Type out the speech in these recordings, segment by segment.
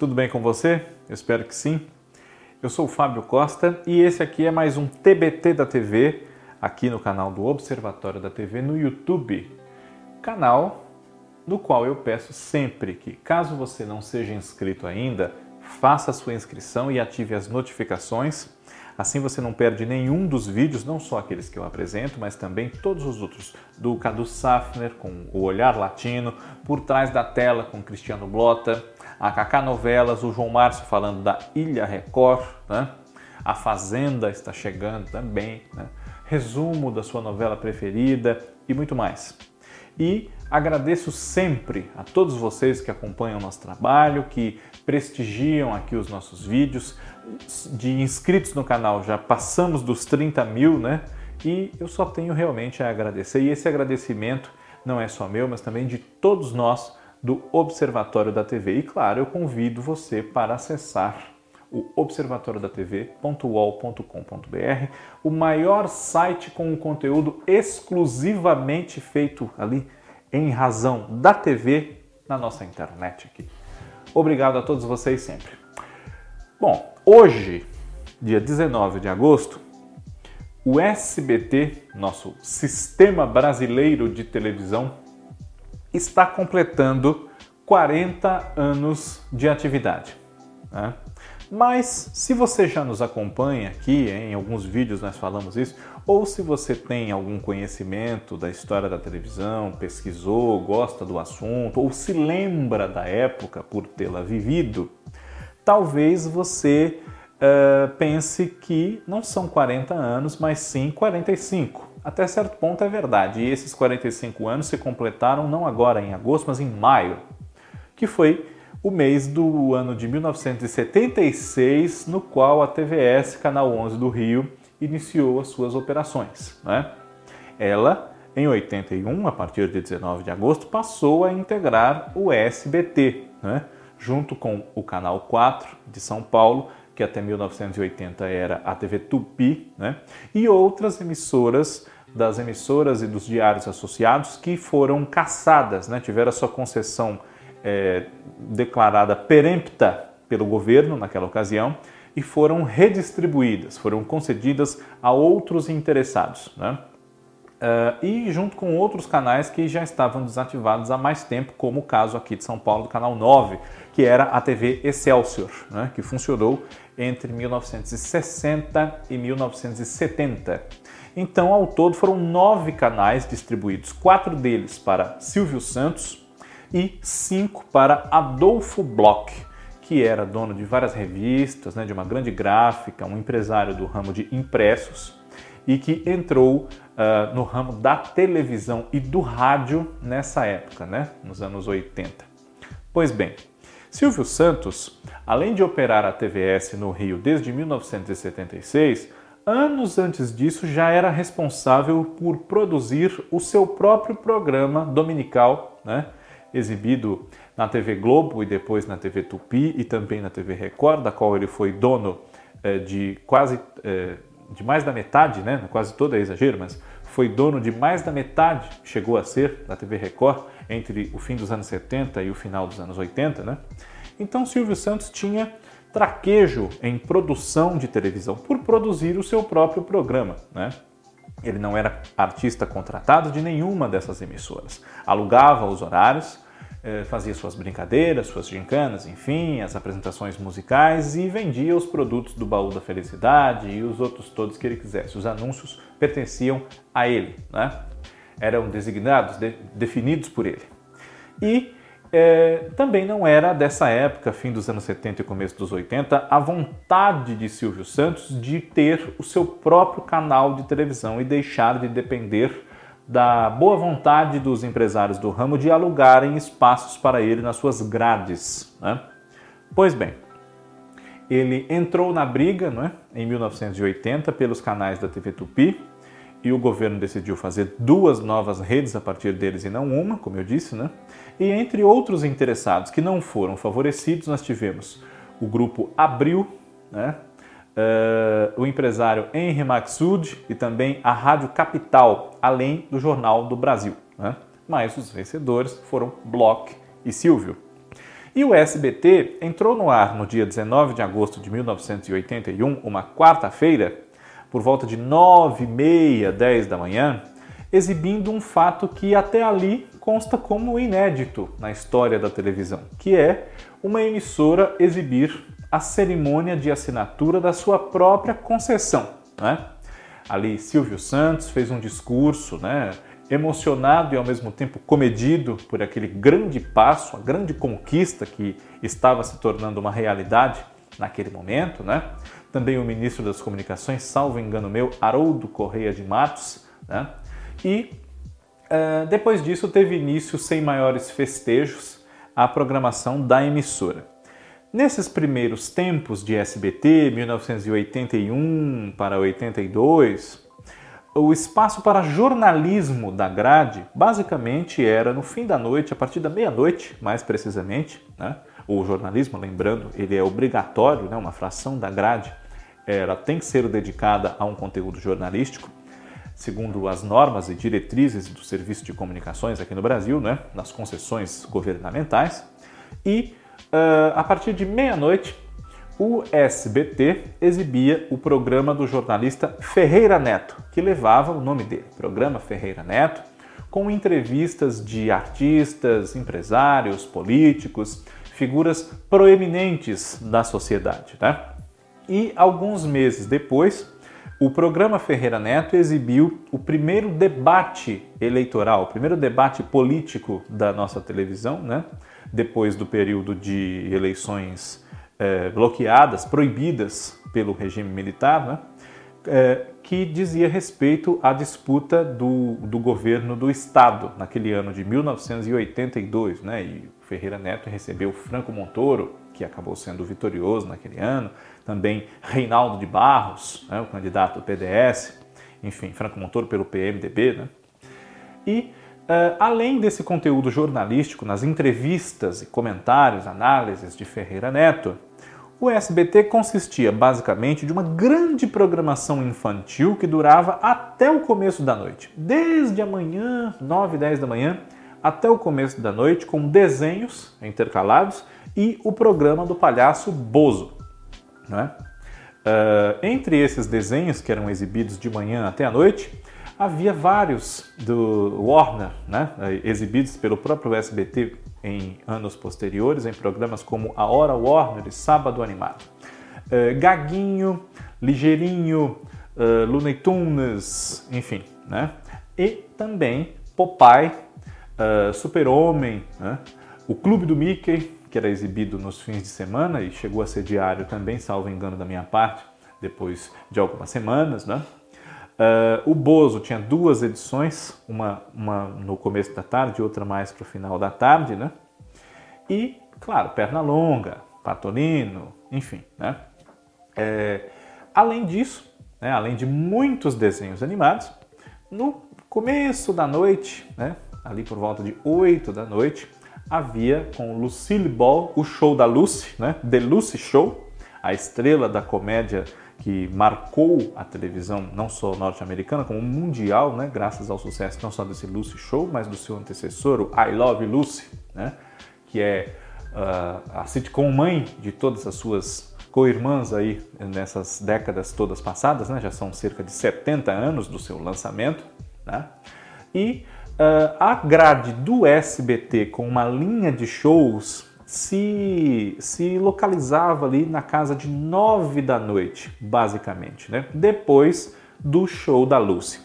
Tudo bem com você? Eu espero que sim. Eu sou o Fábio Costa e esse aqui é mais um TBT da TV, aqui no canal do Observatório da TV no YouTube. Canal no qual eu peço sempre que, caso você não seja inscrito ainda, faça sua inscrição e ative as notificações Assim você não perde nenhum dos vídeos, não só aqueles que eu apresento, mas também todos os outros do Cadu Safner com o Olhar Latino, Por Trás da Tela com Cristiano Blota, a Kaká Novelas, o João Márcio falando da Ilha Record, né? A Fazenda está chegando também, né? resumo da sua novela preferida e muito mais. E agradeço sempre a todos vocês que acompanham o nosso trabalho, que prestigiam aqui os nossos vídeos. De inscritos no canal já passamos dos 30 mil, né? E eu só tenho realmente a agradecer. E esse agradecimento não é só meu, mas também de todos nós do Observatório da TV. E claro, eu convido você para acessar o observatoriodatv.uol.com.br, o maior site com um conteúdo exclusivamente feito ali em razão da TV na nossa internet aqui. Obrigado a todos vocês sempre. Bom, hoje, dia 19 de agosto, o SBT, nosso Sistema Brasileiro de Televisão, está completando 40 anos de atividade. Né? Mas se você já nos acompanha aqui, em alguns vídeos nós falamos isso, ou se você tem algum conhecimento da história da televisão, pesquisou, gosta do assunto, ou se lembra da época por tê-la vivido, talvez você uh, pense que não são 40 anos, mas sim 45. Até certo ponto é verdade, e esses 45 anos se completaram não agora em agosto, mas em maio, que foi o mês do ano de 1976, no qual a TVS, Canal 11 do Rio, iniciou as suas operações. Né? Ela, em 81, a partir de 19 de agosto, passou a integrar o SBT, né? Junto com o Canal 4 de São Paulo, que até 1980 era a TV Tupi, né? e outras emissoras das emissoras e dos diários associados que foram caçadas, né? tiveram a sua concessão é, declarada perempta pelo governo naquela ocasião e foram redistribuídas, foram concedidas a outros interessados. Né? Uh, e junto com outros canais que já estavam desativados há mais tempo, como o caso aqui de São Paulo, do canal 9, que era a TV Excelsior, né? que funcionou entre 1960 e 1970. Então, ao todo, foram nove canais distribuídos, quatro deles para Silvio Santos, e cinco para Adolfo Bloch, que era dono de várias revistas, né, de uma grande gráfica, um empresário do ramo de impressos e que entrou uh, no ramo da televisão e do rádio nessa época, né, nos anos 80. Pois bem, Silvio Santos, além de operar a TVS no Rio desde 1976, anos antes disso já era responsável por produzir o seu próprio programa dominical, né? exibido na TV Globo e depois na TV Tupi e também na TV Record, da qual ele foi dono eh, de quase eh, de mais da metade, né? quase todo é exagero, mas foi dono de mais da metade, chegou a ser, da TV Record, entre o fim dos anos 70 e o final dos anos 80. Né? Então Silvio Santos tinha traquejo em produção de televisão por produzir o seu próprio programa. Né? Ele não era artista contratado de nenhuma dessas emissoras. Alugava os horários, fazia suas brincadeiras, suas gincanas, enfim, as apresentações musicais e vendia os produtos do baú da felicidade e os outros todos que ele quisesse. Os anúncios pertenciam a ele, né? eram designados, de, definidos por ele. E é, também não era dessa época, fim dos anos 70 e começo dos 80, a vontade de Silvio Santos de ter o seu próprio canal de televisão e deixar de depender da boa vontade dos empresários do ramo de alugarem espaços para ele nas suas grades. Né? Pois bem, ele entrou na briga né, em 1980 pelos canais da TV Tupi, e o governo decidiu fazer duas novas redes a partir deles e não uma, como eu disse, né? E entre outros interessados que não foram favorecidos, nós tivemos o grupo Abril, né? Uh, o empresário Henry Maxud e também a Rádio Capital, além do Jornal do Brasil. Né? Mas os vencedores foram Bloch e Silvio. E o SBT entrou no ar no dia 19 de agosto de 1981, uma quarta-feira, por volta de 9 e meia, 10 da manhã, exibindo um fato que até ali consta como inédito na história da televisão, que é uma emissora exibir a cerimônia de assinatura da sua própria concessão. Né? Ali Silvio Santos fez um discurso né, emocionado e ao mesmo tempo comedido por aquele grande passo, a grande conquista que estava se tornando uma realidade naquele momento. Né? Também o ministro das Comunicações, salvo engano meu, Haroldo Correia de Matos, né? E uh, depois disso teve início, sem maiores festejos, a programação da emissora. Nesses primeiros tempos de SBT, 1981 para 82, o espaço para jornalismo da grade basicamente era no fim da noite, a partir da meia-noite, mais precisamente. Né? O jornalismo, lembrando, ele é obrigatório, né? uma fração da grade ela tem que ser dedicada a um conteúdo jornalístico segundo as normas e diretrizes do Serviço de Comunicações aqui no Brasil, né, nas concessões governamentais. E uh, a partir de meia-noite, o SBT exibia o programa do jornalista Ferreira Neto, que levava o nome dele, Programa Ferreira Neto, com entrevistas de artistas, empresários, políticos, figuras proeminentes da sociedade. Né? E alguns meses depois, o programa Ferreira Neto exibiu o primeiro debate eleitoral, o primeiro debate político da nossa televisão, né? Depois do período de eleições é, bloqueadas, proibidas pelo regime militar, né? É, que dizia respeito à disputa do, do governo do Estado naquele ano de 1982. Né? E Ferreira Neto recebeu Franco Montoro, que acabou sendo vitorioso naquele ano, também Reinaldo de Barros, né, o candidato do PDS, enfim, Franco Montoro pelo PMDB, né? E uh, além desse conteúdo jornalístico, nas entrevistas e comentários, análises de Ferreira Neto, o SBT consistia basicamente de uma grande programação infantil que durava até o começo da noite, desde amanhã, 9, 10 da manhã, até o começo da noite, com desenhos intercalados e o programa do palhaço Bozo. Né? Uh, entre esses desenhos que eram exibidos de manhã até a noite, havia vários do Warner, né? exibidos pelo próprio SBT em anos posteriores, em programas como A Hora Warner e Sábado Animado. Uh, Gaguinho, Ligeirinho, uh, Looney Tunes, enfim. Né? E também Popeye, uh, Super-Homem, né? o Clube do Mickey, que era exibido nos fins de semana e chegou a ser diário também, salvo engano da minha parte, depois de algumas semanas, né? Uh, o Bozo tinha duas edições, uma, uma no começo da tarde outra mais para o final da tarde, né? E, claro, Pernalonga, Patolino, enfim, né? É, além disso, né, além de muitos desenhos animados, no começo da noite, né, ali por volta de 8 da noite, havia com Lucille Ball o show da Lucy, né? The Lucy Show, a estrela da comédia que marcou a televisão não só norte-americana, como mundial, né? graças ao sucesso não só desse Lucy Show, mas do seu antecessor, o I Love Lucy, né? que é uh, a sitcom mãe de todas as suas co-irmãs aí nessas décadas todas passadas, né? já são cerca de 70 anos do seu lançamento. Né? E Uh, a grade do SBT com uma linha de shows se, se localizava ali na casa de nove da noite, basicamente, né? depois do show da Lucy.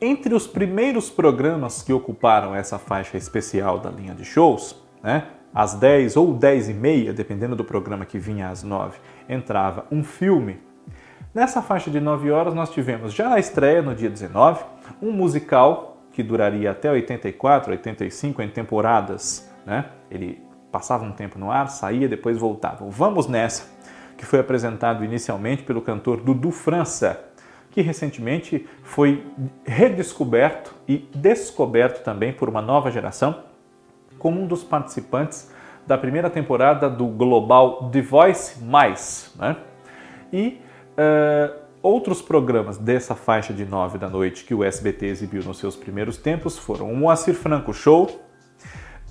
Entre os primeiros programas que ocuparam essa faixa especial da linha de shows, né, às 10 ou 10 e meia, dependendo do programa que vinha às 9, entrava um filme. Nessa faixa de 9 horas nós tivemos já na estreia, no dia 19, um musical que duraria até 84, 85 em temporadas, né? Ele passava um tempo no ar, saía, depois voltava. Vamos nessa, que foi apresentado inicialmente pelo cantor Dudu França, que recentemente foi redescoberto e descoberto também por uma nova geração como um dos participantes da primeira temporada do Global The Voice Mais, né? E uh, Outros programas dessa faixa de 9 da noite que o SBT exibiu nos seus primeiros tempos foram o Moacir Franco Show,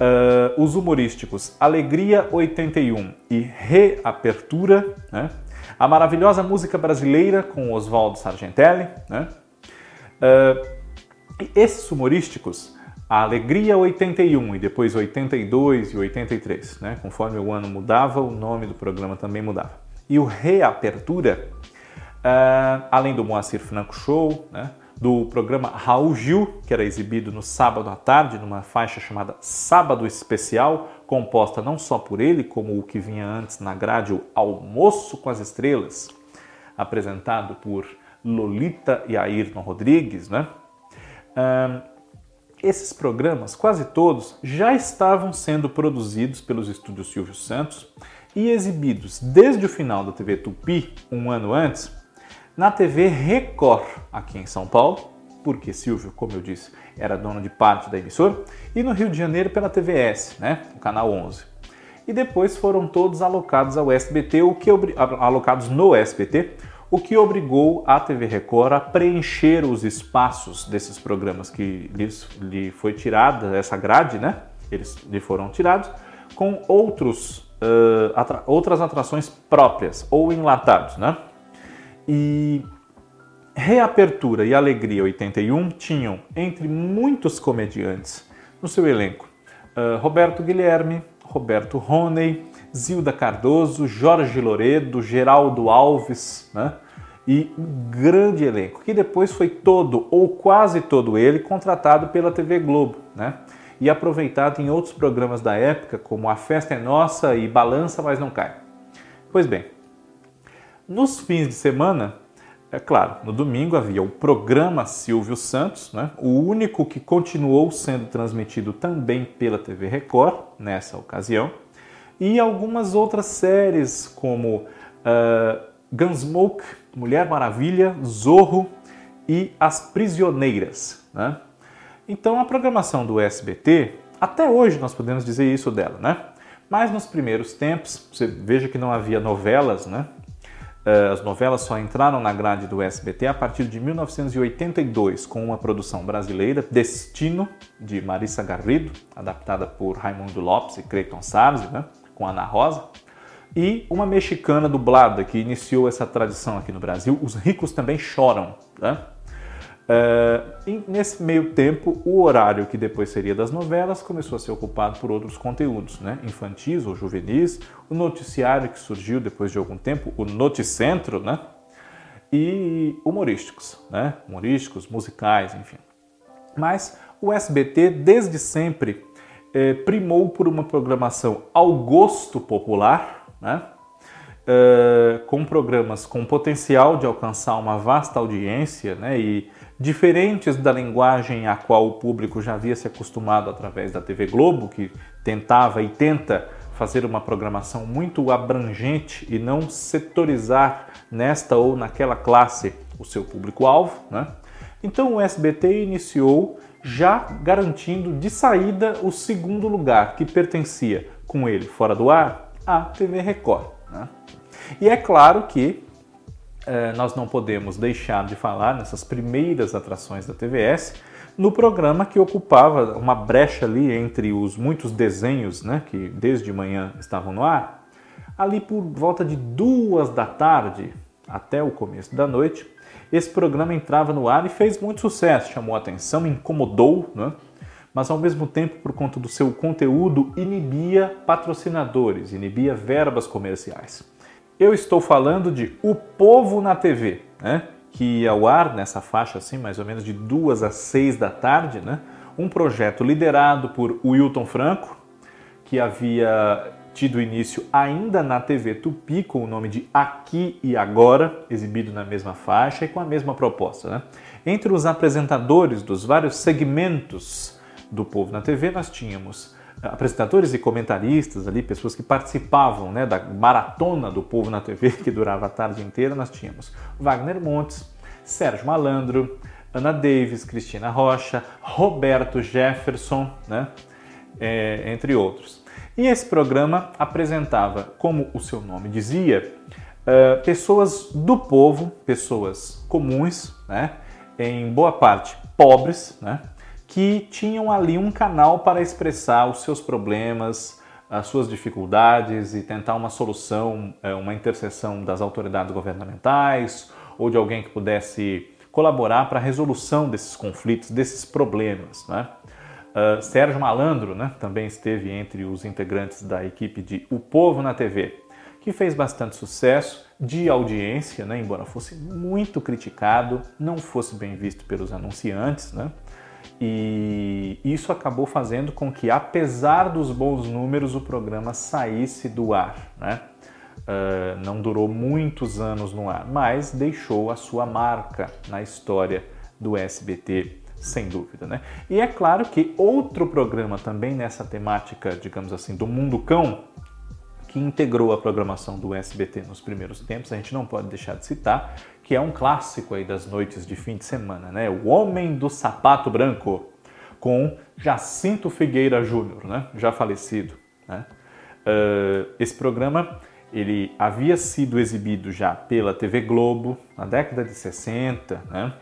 uh, os humorísticos Alegria 81 e Reapertura, né? a maravilhosa música brasileira com Oswaldo Sargentelli, né? Uh, esses humorísticos, a Alegria 81 e depois 82 e 83, né? Conforme o ano mudava, o nome do programa também mudava. E o Reapertura, uh, além do Moacir Franco Show, né? Do programa Raul Gil, que era exibido no sábado à tarde, numa faixa chamada Sábado Especial, composta não só por ele, como o que vinha antes na grade, o Almoço com as Estrelas, apresentado por Lolita e Ayrton Rodrigues, né? Um, esses programas, quase todos, já estavam sendo produzidos pelos estúdios Silvio Santos e exibidos desde o final da TV Tupi, um ano antes, na TV Record, aqui em São Paulo, porque Silvio, como eu disse, era dono de parte da emissora, e no Rio de Janeiro pela TVS, né, o canal 11. E depois foram todos alocados ao SBT, o que alocados no SBT, o que obrigou a TV Record a preencher os espaços desses programas que lhes, lhe foi tirada essa grade, né? Eles lhe foram tirados com outros uh, atra outras atrações próprias ou enlatados, né? E Reapertura e Alegria 81 tinham, entre muitos comediantes no seu elenco, uh, Roberto Guilherme, Roberto Roney, Zilda Cardoso, Jorge Loredo, Geraldo Alves, né? E um grande elenco, que depois foi todo ou quase todo ele contratado pela TV Globo, né? E aproveitado em outros programas da época, como A Festa é Nossa e Balança, mas não cai. Pois bem, nos fins de semana, é claro, no domingo havia o programa Silvio Santos, né? o único que continuou sendo transmitido também pela TV Record nessa ocasião, e algumas outras séries como uh, Gunsmoke, Mulher Maravilha, Zorro e As Prisioneiras. Né? Então a programação do SBT, até hoje nós podemos dizer isso dela, né? Mas nos primeiros tempos, você veja que não havia novelas, né? Eh, as novelas só entraram na grade do SBT a partir de 1982, com uma produção brasileira, Destino, de Marissa Garrido, adaptada por Raimundo Lopes e Creighton Sarzi, né, com Ana Rosa, e uma mexicana dublada que iniciou essa tradição aqui no Brasil, Os Ricos Também Choram. Né? Uh, nesse meio tempo, o horário que depois seria das novelas começou a ser ocupado por outros conteúdos, né? infantis ou juvenis, o noticiário que surgiu depois de algum tempo, o Noticentro, né? e humorísticos, né? humorísticos, musicais, enfim. Mas o SBT, desde sempre, eh, primou por uma programação ao gosto popular, né? Uh, com programas com potencial de alcançar uma vasta audiência né, e diferentes da linguagem a qual o público já havia se acostumado através da TV Globo, que tentava e tenta fazer uma programação muito abrangente e não setorizar nesta ou naquela classe o seu público-alvo. Né? Então o SBT iniciou já garantindo de saída o segundo lugar, que pertencia com ele fora do ar à TV Record. Né? E é claro que nós não podemos deixar de falar nessas primeiras atrações da TVS no programa que ocupava uma brecha ali entre os muitos desenhos né, que desde manhã estavam no ar. Ali por volta de duas da tarde até o começo da noite, esse programa entrava no ar e fez muito sucesso, chamou atenção, incomodou, né? mas ao mesmo tempo, por conta do seu conteúdo, inibia patrocinadores, inibia verbas comerciais. Eu estou falando de O Povo na TV, né? que ia ao ar nessa faixa assim, mais ou menos de duas às seis da tarde, né? um projeto liderado por Wilton Franco, que havia tido início ainda na TV Tupi com o nome de Aqui e Agora, exibido na mesma faixa e com a mesma proposta. Né? Entre os apresentadores dos vários segmentos do Povo na TV, nós tínhamos apresentadores e comentaristas ali, pessoas que participavam né, da maratona do povo na TV, que durava a tarde inteira, nós tínhamos Wagner Montes, Sérgio Malandro, Ana Davis, Cristina Rocha, Roberto Jefferson, né, é, entre outros. E esse programa apresentava, como o seu nome dizia, uh, pessoas do povo, pessoas comuns, né, em boa parte pobres, né, que tinham ali um canal para expressar os seus problemas, as suas dificuldades e tentar uma solução, é, uma interseção das autoridades governamentais ou de alguém que pudesse colaborar para a resolução desses conflitos, desses problemas. Né? Uh, Sérgio Malandro né, também esteve entre os integrantes da equipe de O Povo na TV, que fez bastante sucesso de audiência, né, embora fosse muito criticado, não fosse bem visto pelos anunciantes. Né? E isso acabou fazendo com que, apesar dos bons números, o programa saísse do ar. Né? Uh, não durou muitos anos no ar, mas deixou a sua marca na história do SBT, sem dúvida. Né? E é claro que outro programa também nessa temática, digamos assim, do mundo cão, que integrou a programação do SBT nos primeiros tempos, a gente não pode deixar de citar, que é um clássico aí das noites de fim de semana, né? O Homem do Sapato Branco, com Jacinto Figueira Júnior, né? Já falecido, né? Uh, esse programa ele havia sido exibido já pela TV Globo na década de 60, né?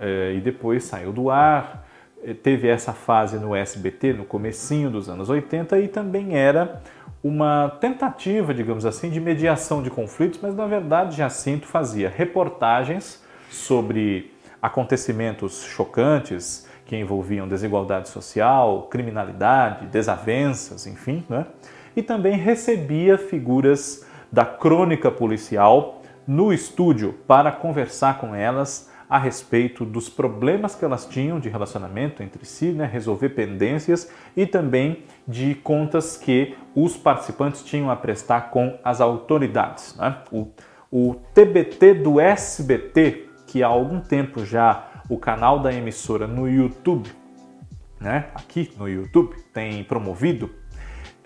Uh, e depois saiu do ar, teve essa fase no SBT no comecinho dos anos 80 e também era uma tentativa, digamos assim, de mediação de conflitos, mas na verdade Jacinto fazia reportagens sobre acontecimentos chocantes que envolviam desigualdade social, criminalidade, desavenças, enfim, né? e também recebia figuras da crônica policial no estúdio para conversar com elas a respeito dos problemas que elas tinham de relacionamento entre si, né, resolver pendências e também de contas que os participantes tinham a prestar com as autoridades. Né? O, o TBT do SBT, que há algum tempo já o canal da emissora no YouTube, né, aqui no YouTube, tem promovido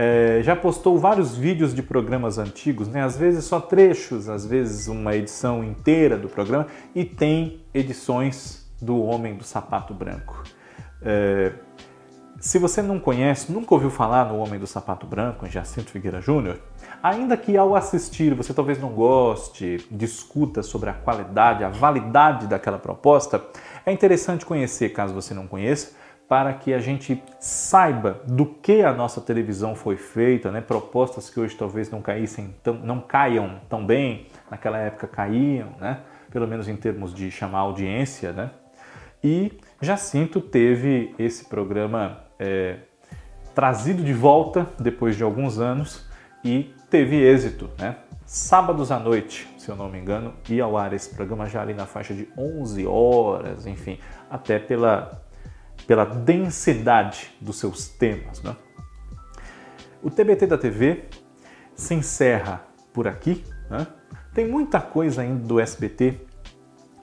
é, já postou vários vídeos de programas antigos, né? às vezes só trechos, às vezes uma edição inteira do programa, e tem edições do Homem do Sapato Branco. É, se você não conhece, nunca ouviu falar no Homem do Sapato Branco, em Jacinto Figueira Júnior, ainda que ao assistir você talvez não goste, discuta sobre a qualidade, a validade daquela proposta, é interessante conhecer, caso você não conheça, para que a gente saiba do que a nossa televisão foi feita, né? propostas que hoje talvez não caíssem tão, não caiam tão bem, naquela época caíam, né? pelo menos em termos de chamar audiência. Né? E Jacinto teve esse programa é, trazido de volta depois de alguns anos e teve êxito. Né? Sábados à noite, se eu não me engano, ia ao ar esse programa já ali na faixa de 11 horas, enfim, até pela pela densidade dos seus temas. Né? O TBT da TV se encerra por aqui. Né? Tem muita coisa ainda do SBT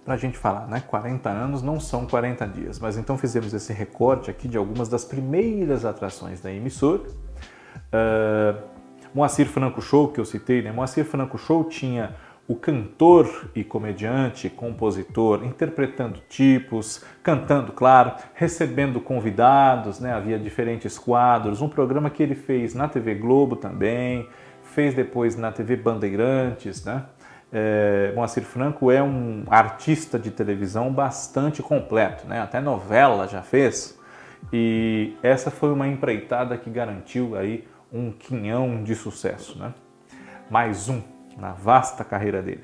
para a gente falar, né? 40 anos não são 40 dias, mas então fizemos esse recorte aqui de algumas das primeiras atrações da emissora. Uh, Moacir Franco Show, que eu citei, né? Moacir Franco Show tinha o cantor e comediante, compositor, interpretando tipos, cantando, claro, recebendo convidados, né? havia diferentes quadros, um programa que ele fez na TV Globo também, fez depois na TV Bandeirantes, né? É, Moacir Franco é um artista de televisão bastante completo, né? até novela já fez, e essa foi uma empreitada que garantiu aí um quinhão de sucesso. Né? Mais um na vasta carreira dele.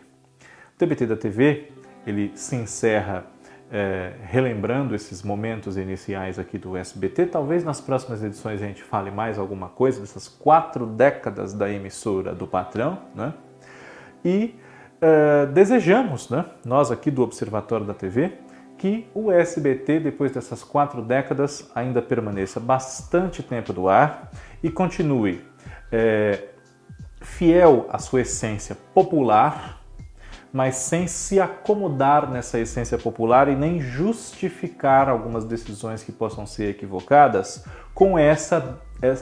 O TBT da TV ele se encerra é, relembrando esses momentos iniciais aqui do SBT. Talvez nas próximas edições a gente fale mais alguma coisa dessas quatro décadas da emissora do patrão, né? E é, desejamos, né, nós aqui do Observatório da TV, que o SBT, depois dessas quatro décadas, ainda permaneça bastante tempo do ar e continue é, fiel à sua essência popular, mas sem se acomodar nessa essência popular e nem justificar algumas decisões que possam ser equivocadas com essa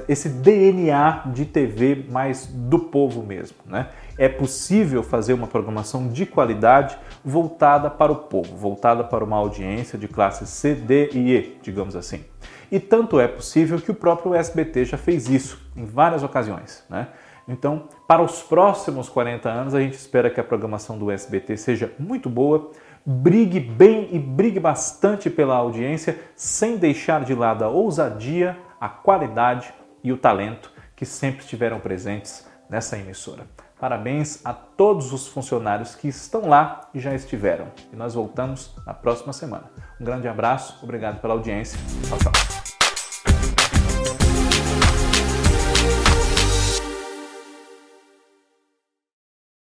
esse DNA de TV mais do povo mesmo, né? É possível fazer uma programação de qualidade voltada para o povo, voltada para uma audiência de classe C, D e E, digamos assim. E tanto é possível que o próprio SBT já fez isso em várias ocasiões, né? Então, para os próximos 40 anos, a gente espera que a programação do SBT seja muito boa, brigue bem e brigue bastante pela audiência, sem deixar de lado a ousadia, a qualidade e o talento que sempre estiveram presentes nessa emissora. Parabéns a todos os funcionários que estão lá e já estiveram. E nós voltamos na próxima semana. Um grande abraço, obrigado pela audiência. Tchau, tchau.